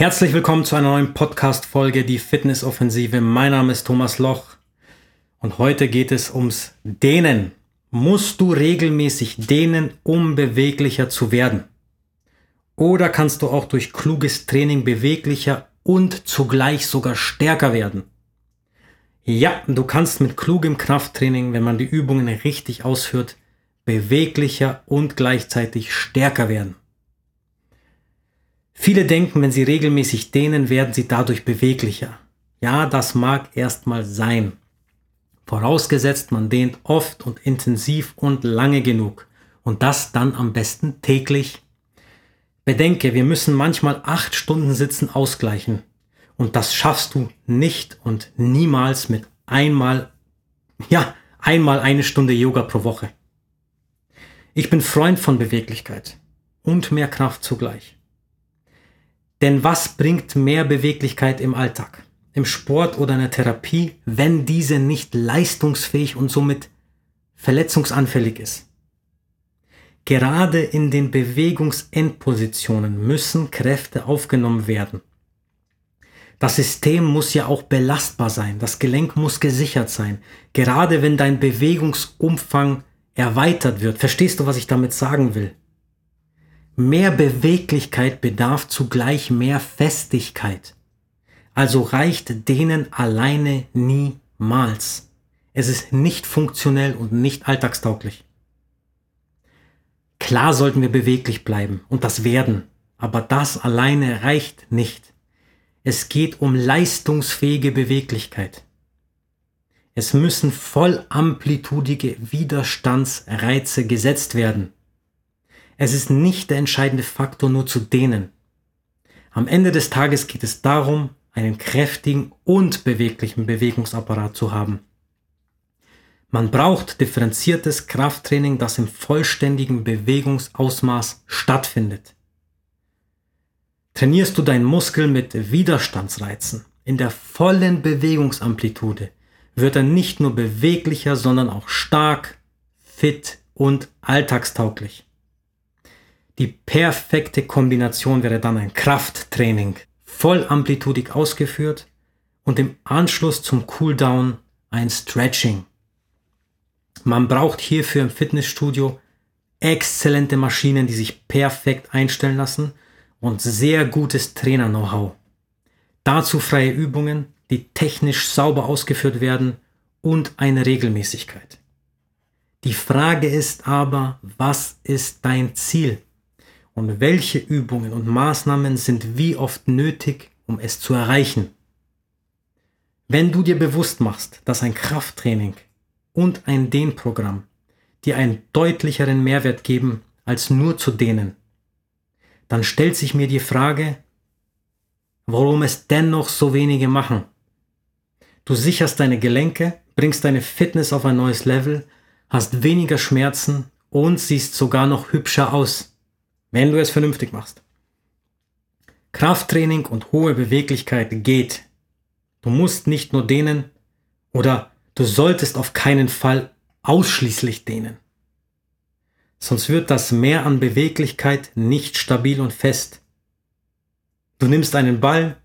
Herzlich willkommen zu einer neuen Podcast-Folge, die Fitnessoffensive. Mein Name ist Thomas Loch und heute geht es ums Dehnen. Musst du regelmäßig dehnen, um beweglicher zu werden? Oder kannst du auch durch kluges Training beweglicher und zugleich sogar stärker werden? Ja, du kannst mit klugem Krafttraining, wenn man die Übungen richtig ausführt, beweglicher und gleichzeitig stärker werden. Viele denken, wenn sie regelmäßig dehnen, werden sie dadurch beweglicher. Ja, das mag erstmal sein. Vorausgesetzt, man dehnt oft und intensiv und lange genug. Und das dann am besten täglich. Bedenke, wir müssen manchmal acht Stunden sitzen ausgleichen. Und das schaffst du nicht und niemals mit einmal, ja, einmal eine Stunde Yoga pro Woche. Ich bin Freund von Beweglichkeit und mehr Kraft zugleich. Denn was bringt mehr Beweglichkeit im Alltag, im Sport oder in der Therapie, wenn diese nicht leistungsfähig und somit verletzungsanfällig ist? Gerade in den Bewegungsendpositionen müssen Kräfte aufgenommen werden. Das System muss ja auch belastbar sein, das Gelenk muss gesichert sein, gerade wenn dein Bewegungsumfang erweitert wird. Verstehst du, was ich damit sagen will? Mehr Beweglichkeit bedarf zugleich mehr Festigkeit. Also reicht denen alleine niemals. Es ist nicht funktionell und nicht alltagstauglich. Klar sollten wir beweglich bleiben und das werden, aber das alleine reicht nicht. Es geht um leistungsfähige Beweglichkeit. Es müssen vollamplitudige Widerstandsreize gesetzt werden. Es ist nicht der entscheidende Faktor, nur zu dehnen. Am Ende des Tages geht es darum, einen kräftigen und beweglichen Bewegungsapparat zu haben. Man braucht differenziertes Krafttraining, das im vollständigen Bewegungsausmaß stattfindet. Trainierst du deinen Muskel mit Widerstandsreizen in der vollen Bewegungsamplitude, wird er nicht nur beweglicher, sondern auch stark, fit und alltagstauglich. Die perfekte Kombination wäre dann ein Krafttraining, voll amplitudig ausgeführt und im Anschluss zum Cooldown ein Stretching. Man braucht hierfür im Fitnessstudio exzellente Maschinen, die sich perfekt einstellen lassen und sehr gutes Trainer-Know-how. Dazu freie Übungen, die technisch sauber ausgeführt werden und eine Regelmäßigkeit. Die Frage ist aber, was ist dein Ziel? Und welche Übungen und Maßnahmen sind wie oft nötig, um es zu erreichen. Wenn du dir bewusst machst, dass ein Krafttraining und ein Dehnprogramm dir einen deutlicheren Mehrwert geben, als nur zu dehnen, dann stellt sich mir die Frage, warum es dennoch so wenige machen. Du sicherst deine Gelenke, bringst deine Fitness auf ein neues Level, hast weniger Schmerzen und siehst sogar noch hübscher aus wenn du es vernünftig machst. Krafttraining und hohe Beweglichkeit geht. Du musst nicht nur dehnen oder du solltest auf keinen Fall ausschließlich dehnen. Sonst wird das Mehr an Beweglichkeit nicht stabil und fest. Du nimmst einen Ball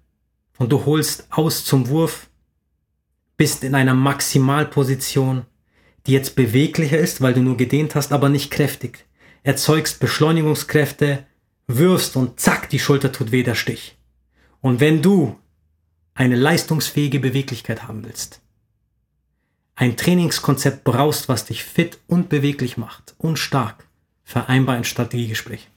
und du holst aus zum Wurf, bist in einer Maximalposition, die jetzt beweglicher ist, weil du nur gedehnt hast, aber nicht kräftig erzeugst Beschleunigungskräfte, wirfst und zack, die Schulter tut weh der Stich. Und wenn du eine leistungsfähige Beweglichkeit haben willst, ein Trainingskonzept brauchst, was dich fit und beweglich macht und stark, vereinbar ein Strategiegespräch.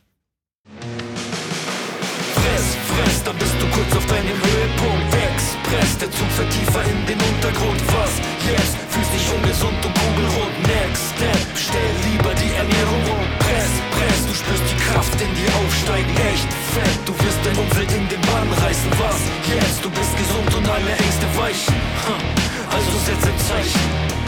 Fress, fress, dann bist du kurz auf deinem Höhepunkt. Express, der Zug fährt in den Untergrund. Was jetzt? Fühlst dich ungesund und kugelrund. Next Step, stell lieber die Ernährung um. Presse, Presse, du spürst die Kraft in dir aufsteigen, echt fett. Du wirst dein Umfeld in den Bann reißen, was jetzt? Du bist gesund und alle Ängste weichen, also setz Zeichen.